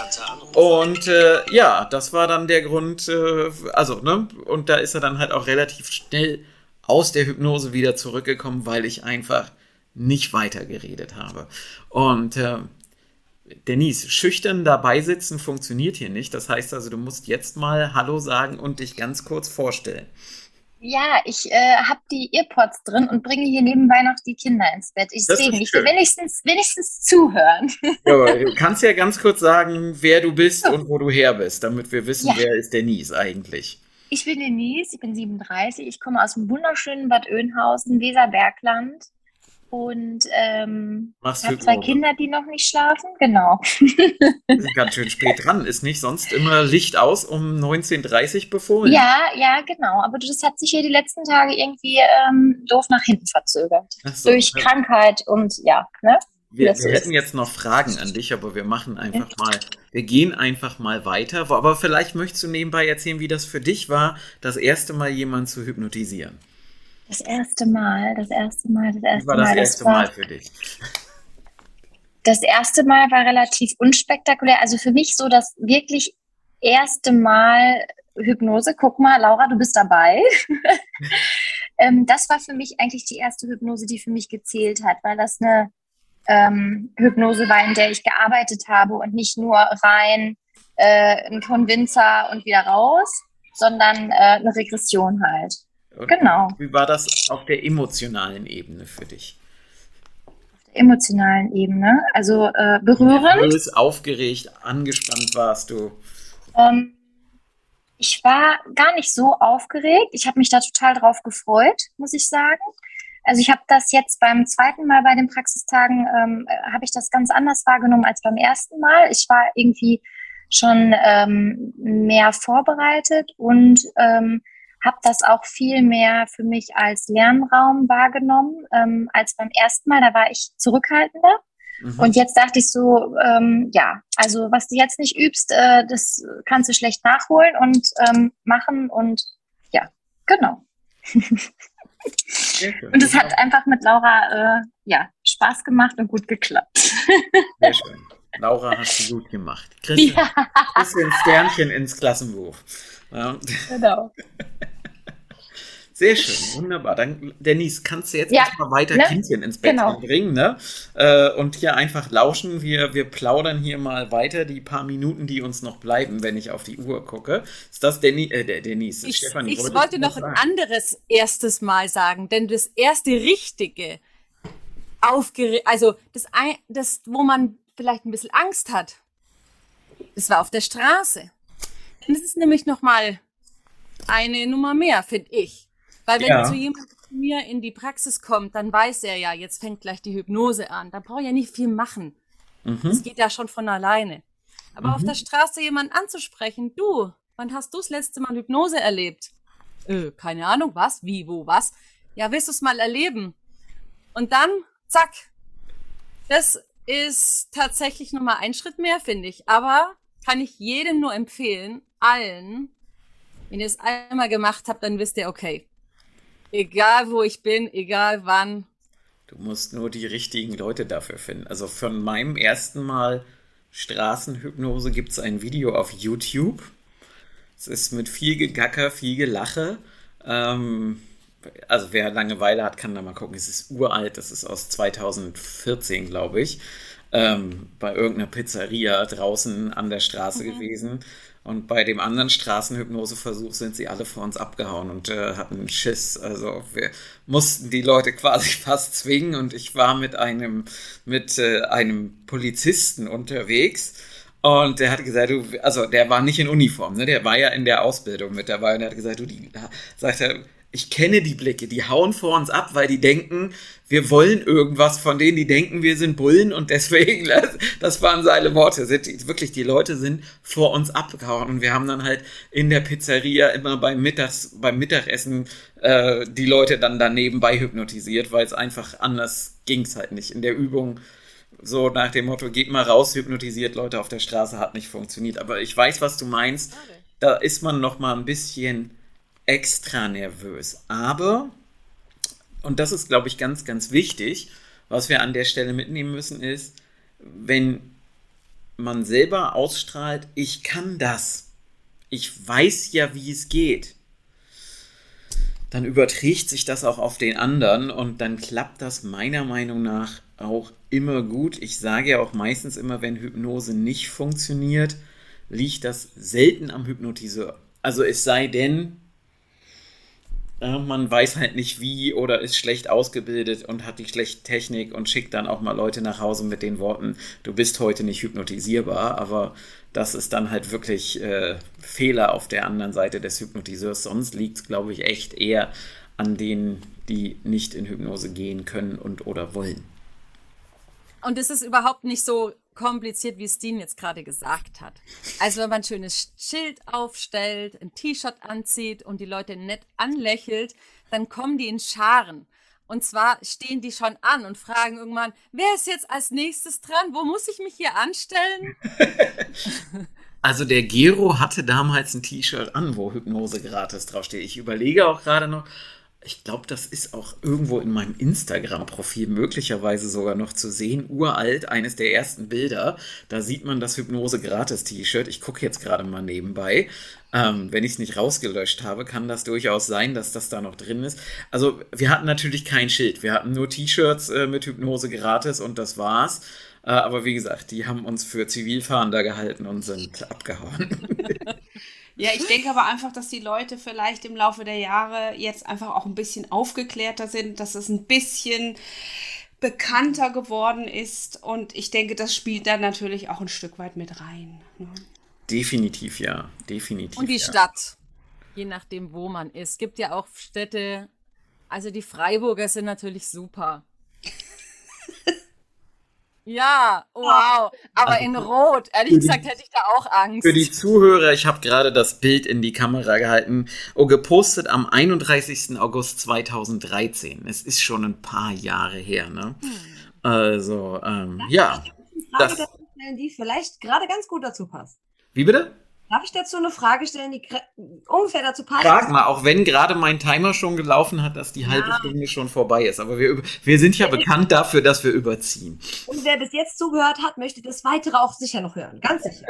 Und äh, ja, das war dann der Grund, äh, also, ne, und da ist er dann halt auch relativ schnell aus der Hypnose wieder zurückgekommen, weil ich einfach nicht weitergeredet habe. Und äh, Denise, schüchtern dabei sitzen funktioniert hier nicht. Das heißt also, du musst jetzt mal Hallo sagen und dich ganz kurz vorstellen. Ja, ich äh, habe die Earpods drin und bringe hier nebenbei noch die Kinder ins Bett. Ich, Das ist deswegen, ich schön. will wenigstens, wenigstens zuhören. Ja, du kannst ja ganz kurz sagen, wer du bist und wo du her bist, damit wir wissen, Ja. wer ist Denise eigentlich. Ich bin Denise, ich bin 37, ich komme aus dem wunderschönen Bad Oeynhausen, Weserbergland und ähm, habe zwei Hypnose. Kinder, die noch nicht schlafen. Genau. Wir sind ganz schön spät dran. Ist nicht sonst immer Licht aus um 19.30 Uhr befohlen? Ja, ja, genau. Aber das hat sich hier die letzten Tage irgendwie ähm, doof nach hinten verzögert. So. Durch Krankheit und ja, ne? Wir, wir hätten jetzt noch Fragen an dich, aber wir machen einfach mal, wir gehen einfach mal weiter. Aber vielleicht möchtest du nebenbei erzählen, wie das für dich war, das erste Mal jemanden zu hypnotisieren. Das erste Mal, das erste Mal, das Wie erste war das Mal. erste war, Mal für dich? Das erste Mal war relativ unspektakulär. Also für mich so das wirklich erste Mal Hypnose. Guck mal, Laura, du bist dabei. ähm, das war für mich eigentlich die erste Hypnose, die für mich gezählt hat, weil das eine ähm, Hypnose war, in der ich gearbeitet habe und nicht nur rein äh, ein Convincer und wieder raus, sondern äh, eine Regression halt. Und Genau. Wie war das auf der emotionalen Ebene für dich? Auf der emotionalen Ebene. Also äh, berührend. Nervös, aufgeregt, angespannt warst du. Ähm, ich war gar nicht so aufgeregt. Ich habe mich da total drauf gefreut, muss ich sagen. Also ich habe das jetzt beim zweiten Mal bei den Praxistagen, ähm, äh, habe ich das ganz anders wahrgenommen als beim ersten Mal. Ich war irgendwie schon ähm, mehr vorbereitet und ähm, habe das auch viel mehr für mich als Lernraum wahrgenommen ähm, als beim ersten Mal. Da war ich zurückhaltender. Mhm. Und jetzt dachte ich so, ähm, ja, also was du jetzt nicht übst, äh, das kannst du schlecht nachholen und ähm, machen und ja, genau. Und es hat einfach mit Laura äh, ja Spaß gemacht und gut geklappt. Sehr schön. Laura hast du gut gemacht. Christian, ja, bisschen Sternchen ins Klassenbuch. Ja, genau. sehr schön, wunderbar. Dann, Denise, kannst du jetzt Ja, erstmal weiter ne? Kindchen ins Bett Genau. bringen, ne? Äh, und hier einfach lauschen. Wir, wir plaudern hier mal weiter die paar Minuten, die uns noch bleiben, wenn ich auf die Uhr gucke. Ist das Deni äh, der Denise? Ich, Stefanie, ich wollte noch was ein sagen? anderes erstes Mal sagen, denn das erste richtige, aufgeregt, also das, ein, das, wo man vielleicht ein bisschen Angst hat, das war auf der Straße. Das ist nämlich nochmal eine Nummer mehr, finde ich. Weil wenn Ja. zu jemand zu mir in die Praxis kommt, dann weiß er ja, jetzt fängt gleich die Hypnose an. Da braucht er nicht viel machen. Mhm. Das geht ja schon von alleine. Aber auf der Straße jemanden anzusprechen, du, wann hast du das letzte Mal Hypnose erlebt? Äh, keine Ahnung, was, wie, wo, was? Ja, willst du es mal erleben? Und dann, zack. Das ist tatsächlich nochmal ein Schritt mehr, finde ich. Aber kann ich jedem nur empfehlen, allen, wenn ihr es einmal gemacht habt, dann wisst ihr, okay, egal wo ich bin, egal wann, Du musst nur die richtigen Leute dafür finden. Also von meinem ersten Mal Straßenhypnose gibt es ein Video auf YouTube. Es ist mit viel Gegacker, viel Gelache. Ähm, also wer Langeweile hat, kann da mal gucken. Es ist uralt, das ist aus 2014, glaube ich. Ähm, bei irgendeiner Pizzeria draußen an der Straße gewesen. Und bei dem anderen Straßenhypnoseversuch sind sie alle vor uns abgehauen und äh, hatten Schiss. Also wir mussten die Leute quasi fast zwingen und ich war mit einem, mit äh, einem Polizisten unterwegs. Und der hat gesagt, du, also der war nicht in Uniform, ne? Der war ja in der Ausbildung mit dabei und er hat gesagt, du, die, sagt er, ich kenne die Blicke, die hauen vor uns ab, weil die denken, wir wollen irgendwas von denen, die denken, wir sind Bullen und deswegen, das, waren seine Worte, sind die, wirklich, die Leute sind vor uns abgehauen und wir haben dann halt in der Pizzeria immer beim Mittags, beim Mittagessen äh, die Leute dann daneben bei hypnotisiert, weil es einfach anders ging's halt nicht. In der Übung so nach dem Motto, geht mal raus, hypnotisiert Leute auf der Straße, hat nicht funktioniert. Aber ich weiß, was du meinst. Da ist man noch mal ein bisschen extra nervös. Aber, und das ist, glaube ich, ganz, ganz wichtig, was wir an der Stelle mitnehmen müssen, ist, wenn man selber ausstrahlt, ich kann das. Ich weiß ja, wie es geht. Dann überträgt sich das auch auf den anderen und dann klappt das meiner Meinung nach auch immer gut. Ich sage ja auch meistens immer, wenn Hypnose nicht funktioniert, liegt das selten am Hypnotiseur. Also es sei denn, man weiß halt nicht wie oder ist schlecht ausgebildet und hat die schlechte Technik und schickt dann auch mal Leute nach Hause mit den Worten, du bist heute nicht hypnotisierbar, aber das ist dann halt wirklich äh, Fehler auf der anderen Seite des Hypnotiseurs. Sonst liegt es, glaube ich, echt eher an denen, die nicht in Hypnose gehen können und oder wollen. Und es ist überhaupt nicht so kompliziert, wie Steen jetzt gerade gesagt hat. Also wenn man ein schönes Schild aufstellt, ein T-Shirt anzieht und die Leute nett anlächelt, dann kommen die in Scharen. Und zwar stehen die schon an und fragen irgendwann, wer ist jetzt als nächstes dran? Wo muss ich mich hier anstellen? Also der Gero hatte damals ein T-Shirt an, wo Hypnose gratis draufsteht. Ich überlege auch gerade noch, ich glaube, das ist auch irgendwo in meinem Instagram-Profil möglicherweise sogar noch zu sehen. Uralt, eines der ersten Bilder. Da sieht man das Hypnose-Gratis-T-Shirt. Ich gucke jetzt gerade mal nebenbei. Ähm, wenn ich es nicht rausgelöscht habe, kann das durchaus sein, dass das da noch drin ist. Also, wir hatten natürlich kein Schild. Wir hatten nur T-Shirts äh, mit Hypnose gratis und das war's. Äh, aber wie gesagt, die haben uns für Zivilfahrender gehalten und sind abgehauen. Ja, ich denke aber einfach, dass die Leute vielleicht im Laufe der Jahre jetzt einfach auch ein bisschen aufgeklärter sind, dass es ein bisschen bekannter geworden ist. Und ich denke, das spielt dann natürlich auch ein Stück weit mit rein. Ne? Definitiv, ja. Definitiv. Und die ja. Stadt, je nachdem, wo man ist. Es gibt ja auch Städte, also die Freiburger sind natürlich super. Ja, wow. Aber in Rot, ehrlich gesagt, hätte ich da auch Angst. Für die Zuhörer, ich habe gerade das Bild in die Kamera gehalten, oh, gepostet am 31. August 2013. Es ist schon ein paar Jahre her, ne? Hm. Also, ähm, ja. Frage Das, dazu stellen, die vielleicht gerade ganz gut dazu passt. wie bitte? Darf ich dazu eine Frage stellen, die ungefähr dazu passt? Frag mal, auch wenn gerade mein Timer schon gelaufen hat, dass die halbe Ja. Stunde schon vorbei ist. Aber wir, wir sind ja bekannt dafür, dass wir überziehen. Und wer bis jetzt zugehört hat, möchte das weitere auch sicher noch hören. Ganz sicher.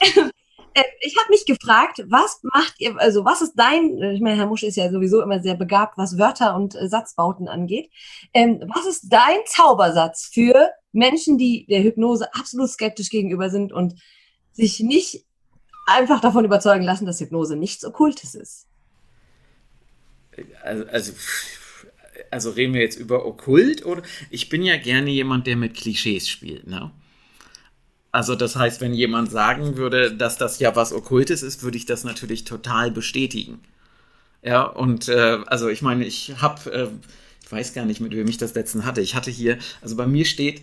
Äh, ich habe mich gefragt, was macht ihr, also was ist dein, ich meine, Herr Musch ist ja sowieso immer sehr begabt, was Wörter und äh, Satzbauten angeht. Ähm, was ist dein Zaubersatz für Menschen, die der Hypnose absolut skeptisch gegenüber sind und sich nicht einfach davon überzeugen lassen, dass Hypnose nichts Okkultes ist? Also, also, also reden wir jetzt über Okkult oder? Ich bin ja gerne jemand, der mit Klischees spielt, ne? Also das heißt, wenn jemand sagen würde, dass das ja was Okkultes ist, würde ich das natürlich total bestätigen. Ja, und äh, also ich meine, ich habe, äh, ich weiß gar nicht, mit wem ich das letzten hatte. Ich hatte hier, also bei mir steht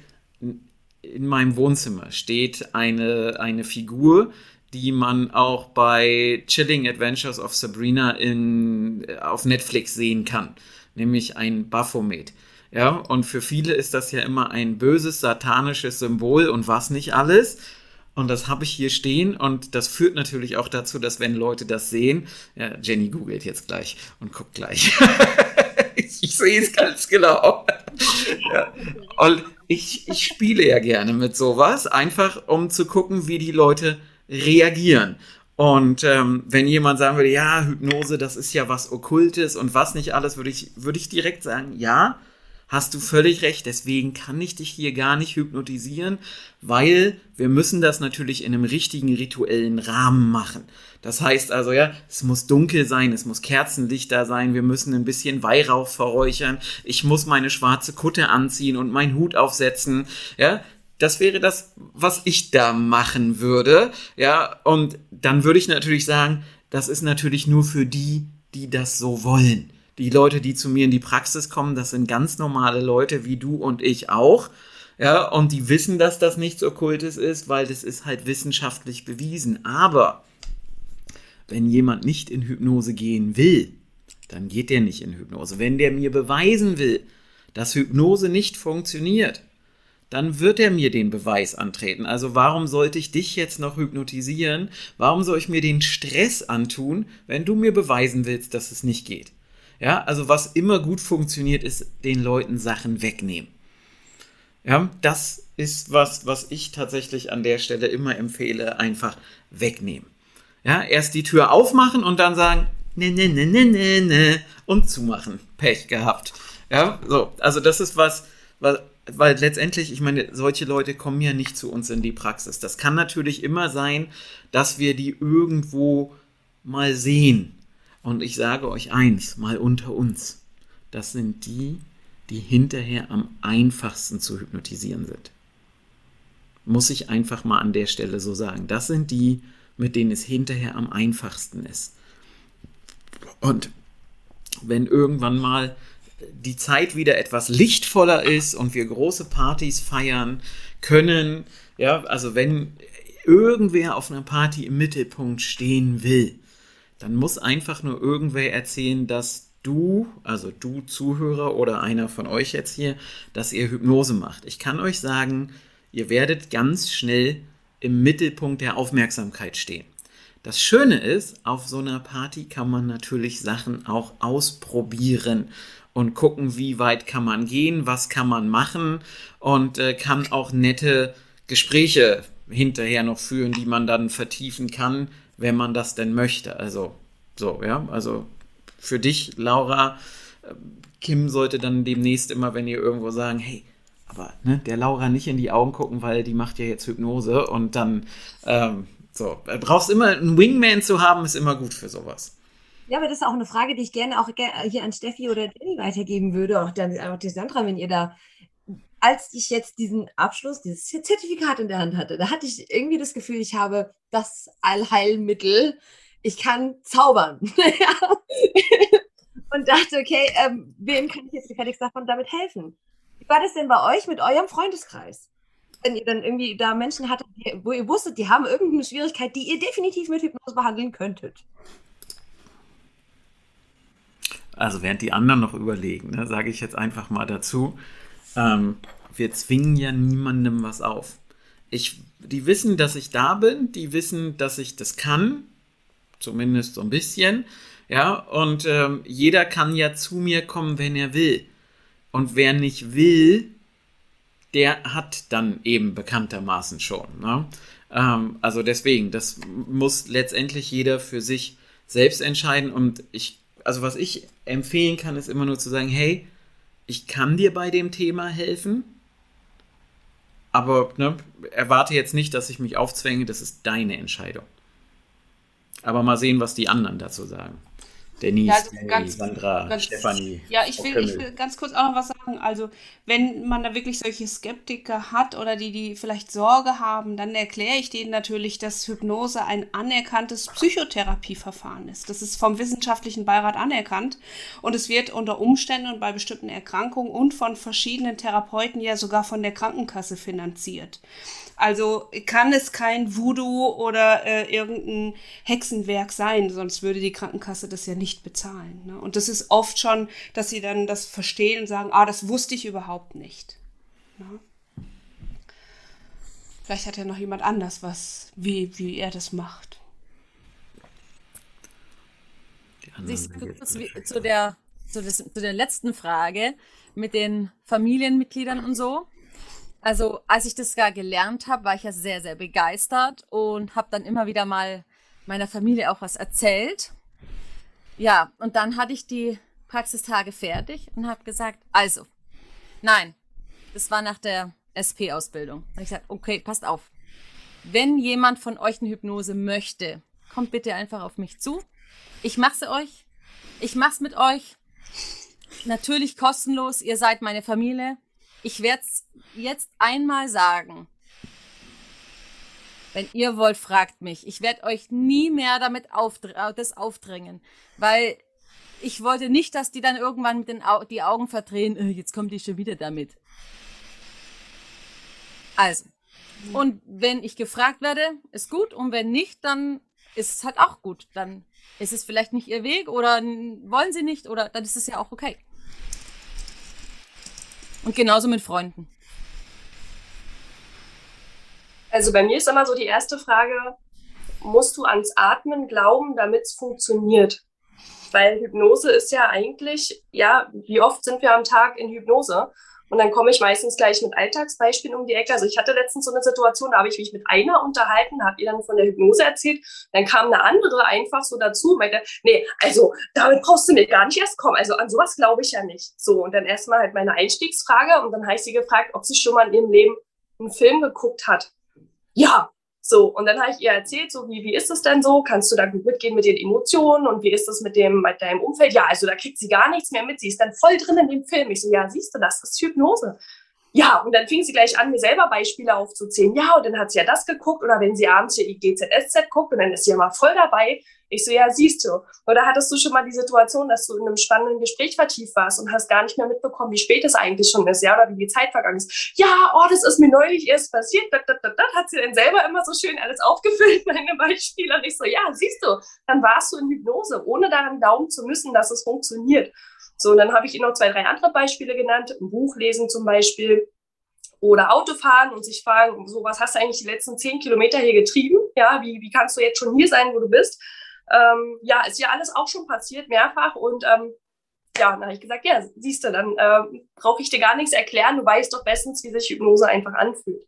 in meinem Wohnzimmer steht eine, eine Figur, die man auch bei Chilling Adventures of Sabrina in, auf Netflix sehen kann, nämlich ein Baphomet. Ja, und für viele ist das ja immer ein böses, satanisches Symbol und was nicht alles. Und das habe ich hier stehen und das führt natürlich auch dazu, dass wenn Leute das sehen, ja, Jenny googelt jetzt gleich und guckt gleich. ich, ich sehe es ganz genau. Ja. Und ich, ich spiele ja gerne mit sowas, einfach um zu gucken, wie die Leute reagieren. Und ähm, wenn jemand sagen würde, ja, Hypnose, das ist ja was Okkultes und was nicht alles, würde ich, würde ich direkt sagen, ja, hast du völlig recht. Deswegen kann ich dich hier gar nicht hypnotisieren, weil wir müssen das natürlich in einem richtigen rituellen Rahmen machen. Das heißt also, ja, es muss dunkel sein, es muss Kerzenlicht da sein, wir müssen ein bisschen Weihrauch verräuchern, ich muss meine schwarze Kutte anziehen und meinen Hut aufsetzen, ja. Das wäre das, was ich da machen würde, ja. Und dann würde ich natürlich sagen, das ist natürlich nur für die, die das so wollen. Die Leute, die zu mir in die Praxis kommen, das sind ganz normale Leute, wie du und ich auch. Ja, und die wissen, dass das nichts Okkultes ist, weil das ist halt wissenschaftlich bewiesen. Aber wenn jemand nicht in Hypnose gehen will, dann geht der nicht in Hypnose. Wenn der mir beweisen will, dass Hypnose nicht funktioniert, dann wird er mir den Beweis antreten. Also warum sollte ich dich jetzt noch hypnotisieren? Warum soll ich mir den Stress antun, wenn du mir beweisen willst, dass es nicht geht? Ja, also was immer gut funktioniert, ist den Leuten Sachen wegnehmen. Ja, das ist was, was ich tatsächlich an der Stelle immer empfehle, einfach wegnehmen. Ja, erst die Tür aufmachen und dann sagen, ne, ne, ne, ne, ne, ne, und zumachen. Pech gehabt. Ja, so, also das ist was, was weil letztendlich, ich meine, solche Leute kommen ja nicht zu uns in die Praxis. Das kann natürlich immer sein, dass wir die irgendwo mal sehen. Und ich sage euch eins, mal unter uns. Das sind die, die hinterher am einfachsten zu hypnotisieren sind. Muss ich einfach mal an der Stelle so sagen. Das sind die, mit denen es hinterher am einfachsten ist. Und wenn irgendwann mal die Zeit wieder etwas lichtvoller ist und wir große Partys feiern können, ja, also wenn irgendwer auf einer Party im Mittelpunkt stehen will, dann muss einfach nur irgendwer erzählen, dass du, also du Zuhörer oder einer von euch jetzt hier, dass ihr Hypnose macht. Ich kann euch sagen, ihr werdet ganz schnell im Mittelpunkt der Aufmerksamkeit stehen. das Schöne ist, auf so einer Party kann man natürlich Sachen auch ausprobieren und gucken, wie weit kann man gehen, was kann man machen und äh, kann auch nette Gespräche hinterher noch führen, die man dann vertiefen kann, wenn man das denn möchte. Also so, ja, also für dich, Laura, äh, Kim sollte dann demnächst immer, wenn ihr irgendwo sagen, hey, aber ne, der Laura nicht in die Augen gucken, weil die macht ja jetzt Hypnose und dann ähm, so, äh, brauchst immer einen Wingman zu haben, ist immer gut für sowas. Ja, aber das ist auch eine Frage, die ich gerne auch hier an Steffi oder Danny weitergeben würde, auch dann auch die Sandra, wenn ihr da als ich jetzt diesen Abschluss, dieses Zertifikat in der Hand hatte, da hatte ich irgendwie das Gefühl, ich habe das Allheilmittel. Ich kann zaubern. Und dachte, okay, ähm, wem kann ich jetzt gefälligst davon damit helfen? Wie war das denn bei euch mit eurem Freundeskreis? Wenn ihr dann irgendwie da Menschen hattet, wo ihr wusstet, die haben irgendeine Schwierigkeit, die ihr definitiv mit Hypnose behandeln könntet. Also während die anderen noch überlegen, ne, sage ich jetzt einfach mal dazu, ähm, wir zwingen ja niemandem was auf. Ich, die wissen, dass ich da bin, die wissen, dass ich das kann, zumindest so ein bisschen, ja, und ähm, jeder kann ja zu mir kommen, wenn er will. Und wer nicht will, der hat dann eben bekanntermaßen schon. Ne? Ähm, also deswegen, das muss letztendlich jeder für sich selbst entscheiden. Und ich, also was ich empfehlen kann, ist immer nur zu sagen, hey, ich kann dir bei dem Thema helfen, aber ne, erwarte jetzt nicht, dass ich mich aufzwänge, das ist deine Entscheidung. Aber mal sehen, was die anderen dazu sagen. Denise, ja, also ganz, Sandra, ganz, Stefanie. Ja, ich will, ich will ganz kurz auch noch was sagen. Also, wenn man da wirklich solche Skeptiker hat oder die, die vielleicht Sorge haben, dann erkläre ich denen natürlich, dass Hypnose ein anerkanntes Psychotherapieverfahren ist. Das ist vom wissenschaftlichen Beirat anerkannt und es wird unter Umständen und bei bestimmten Erkrankungen und von verschiedenen Therapeuten ja sogar von der Krankenkasse finanziert. Also kann es kein Voodoo oder äh, irgendein Hexenwerk sein, sonst würde die Krankenkasse das ja nicht bezahlen. Ne? Und das ist oft schon, dass sie dann das verstehen und sagen, ah, das wusste ich überhaupt nicht. Ne? Vielleicht hat ja noch jemand anders was, wie, wie er das macht. Siehst du zu der, zu, des, zu der letzten Frage mit den Familienmitgliedern und so? Also, als ich das gar gelernt habe, war ich ja sehr, sehr begeistert und habe dann immer wieder mal meiner Familie auch was erzählt. Ja, und dann hatte ich die Praxistage fertig und habe gesagt, also, nein, das war nach der SP-Ausbildung. Und ich gesagt, okay, passt auf. Wenn jemand von euch eine Hypnose möchte, kommt bitte einfach auf mich zu. Ich mache sie euch. Ich mach's mit euch. Natürlich kostenlos. Ihr seid meine Familie. Ich werde es jetzt einmal sagen. Wenn ihr wollt, fragt mich. Ich werde euch nie mehr damit aufdr das aufdrängen, weil ich wollte nicht, dass die dann irgendwann mit den Au die Augen verdrehen. Äh, jetzt kommt die schon wieder damit. Also. Und wenn ich gefragt werde, ist gut. Und wenn nicht, dann ist es halt auch gut. Dann ist es vielleicht nicht ihr Weg oder wollen sie nicht oder dann ist es ja auch okay. Und genauso mit Freunden. Also bei mir ist immer so die erste Frage, musst du ans Atmen glauben, damit es funktioniert? Weil Hypnose ist ja eigentlich, ja, wie oft sind wir am Tag in Hypnose? Und dann komme ich meistens gleich mit Alltagsbeispielen um die Ecke. Also ich hatte letztens so eine Situation, da habe ich mich mit einer unterhalten, habe ihr dann von der Hypnose erzählt. Dann kam eine andere einfach so dazu und meinte, nee, also damit brauchst du mir gar nicht erst kommen. Also an sowas glaube ich ja nicht. So, und dann erstmal halt meine Einstiegsfrage und dann habe ich sie gefragt, ob sie schon mal in ihrem Leben einen Film geguckt hat. Ja, so, und dann habe ich ihr erzählt, so wie, wie ist es denn so? Kannst du da gut mitgehen mit den Emotionen und wie ist es mit dem, mit deinem Umfeld? Ja, also da kriegt sie gar nichts mehr mit. Sie ist dann voll drin in dem Film. Ich so, ja, siehst du, das ist Hypnose. Ja, und dann fing sie gleich an, mir selber Beispiele aufzuzählen. Ja, und dann hat sie ja das geguckt. Oder wenn sie abends ihr IGZSZ guckt, und dann ist sie ja mal voll dabei. Ich so, ja, siehst du. Oder hattest du schon mal die Situation, dass du in einem spannenden Gespräch vertieft warst und hast gar nicht mehr mitbekommen, wie spät es eigentlich schon ist, ja, oder wie die Zeit vergangen ist? Ja, oh, das ist mir neulich erst passiert. Das, das, das, das hat sie dann selber immer so schön alles aufgefüllt, meine Beispiele. Und ich so, ja, siehst du, dann warst du in Hypnose, ohne daran glauben zu müssen, dass es funktioniert. So, und dann habe ich ihr noch zwei, drei andere Beispiele genannt. Ein Buch lesen zum Beispiel. oder Autofahren und sich fragen, so was hast du eigentlich die letzten zehn Kilometer hier getrieben? Ja, wie, wie kannst du jetzt schon hier sein, wo du bist? Ähm, ja, ist ja alles auch schon passiert, mehrfach. Und ähm, ja, dann habe ich gesagt, ja, siehst du, dann äh, brauche ich dir gar nichts erklären, du weißt doch bestens, wie sich Hypnose einfach anfühlt.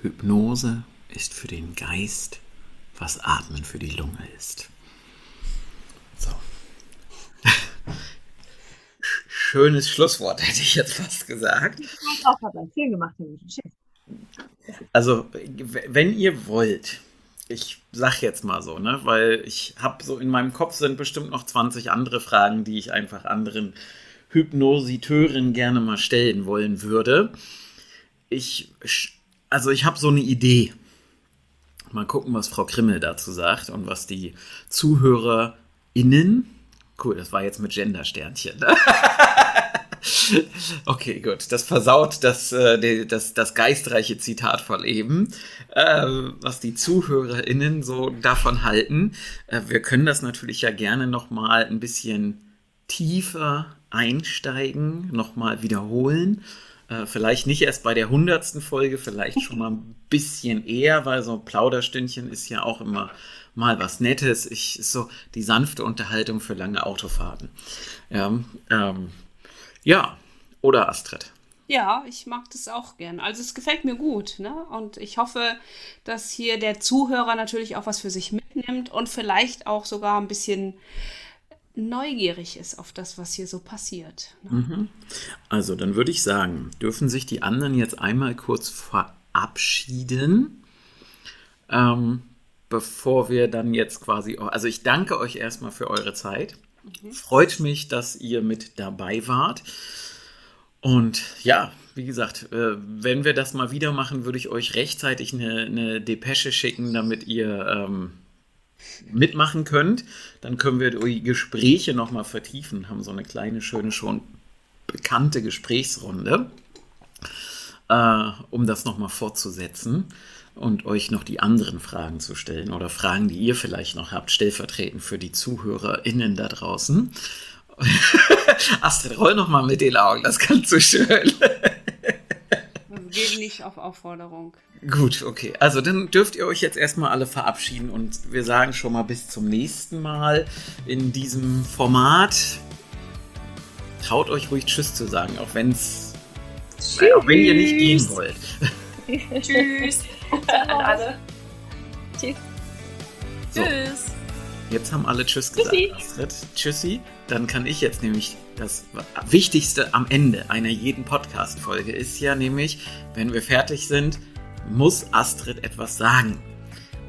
Hypnose ist für den Geist, was Atmen für die Lunge ist. So. Schönes Schlusswort, hätte ich jetzt fast gesagt. Ich auch gerade viel gemacht. Also, wenn ihr wollt, ich sag jetzt mal so, ne, weil ich habe so in meinem Kopf sind bestimmt noch 20 andere Fragen, die ich einfach anderen Hypnositeuren gerne mal stellen wollen würde. Ich, also ich habe so eine Idee. Mal gucken, was Frau Krimmel dazu sagt und was die ZuhörerInnen, cool, das war jetzt mit Gender-Sternchen, ne? Okay, gut. Das versaut das, äh, das, das geistreiche Zitat von eben, äh, was die ZuhörerInnen so davon halten. Äh, wir können das natürlich ja gerne nochmal ein bisschen tiefer einsteigen, nochmal wiederholen. Äh, vielleicht nicht erst bei der hundertsten Folge, vielleicht schon mal ein bisschen eher, weil so ein Plauderstündchen ist ja auch immer mal was Nettes. Ich, so die sanfte Unterhaltung für lange Autofahrten. Ja, ähm, ja, oder Astrid? Ja, ich mag das auch gern. Also es gefällt mir gut, ne? Und ich hoffe, dass hier der Zuhörer natürlich auch was für sich mitnimmt und vielleicht auch sogar ein bisschen neugierig ist auf das, was hier so passiert. Ne? Mhm. Also dann würde ich sagen, dürfen sich die anderen jetzt einmal kurz verabschieden, ähm, bevor wir dann jetzt quasi, also ich danke euch erstmal für eure Zeit. Mhm. Freut mich, dass ihr mit dabei wart. Und ja, wie gesagt, äh, wenn wir das mal wieder machen, würde ich euch rechtzeitig eine, eine Depesche schicken, damit ihr ähm, mitmachen könnt. Dann können wir die Gespräche nochmal vertiefen, haben so eine kleine, schöne, schon bekannte Gesprächsrunde, äh, um das nochmal fortzusetzen und euch noch die anderen Fragen zu stellen oder Fragen, die ihr vielleicht noch habt, stellvertretend für die ZuhörerInnen da draußen. Astrid, roll noch mal mit den Augen, das kannst du schön. Geht nicht auf Aufforderung. Gut, okay. Also dann dürft ihr euch jetzt erstmal alle verabschieden und wir sagen schon mal bis zum nächsten Mal in diesem Format. Traut euch ruhig Tschüss zu sagen, auch wenn's auch wenn ihr nicht gehen wollt. Tschüss. An alle. Tschüss. So. Tschüss. Jetzt haben alle Tschüss gesagt, Tschüssi. Astrid. Tschüssi. Dann kann ich jetzt nämlich das Wichtigste am Ende einer jeden Podcast-Folge ist ja nämlich, wenn wir fertig sind, muss Astrid etwas sagen.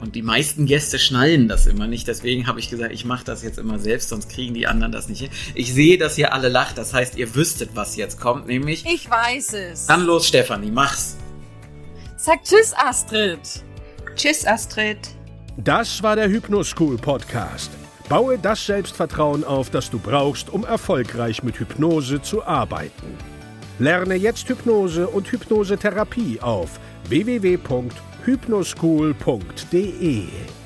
Und die meisten Gäste schnallen das immer nicht. Deswegen habe ich gesagt, ich mache das jetzt immer selbst, sonst kriegen die anderen das nicht hin. Ich sehe, dass ihr alle lacht. Das heißt, ihr wüsstet, was jetzt kommt, nämlich. Ich weiß es. Dann los, Stefanie, mach's. Sag Tschüss, Astrid. Tschüss, Astrid. Das war der Hypnoschool Podcast. Baue das Selbstvertrauen auf, das du brauchst, um erfolgreich mit Hypnose zu arbeiten. Lerne jetzt Hypnose und Hypnosetherapie auf www.hypnoschool.de.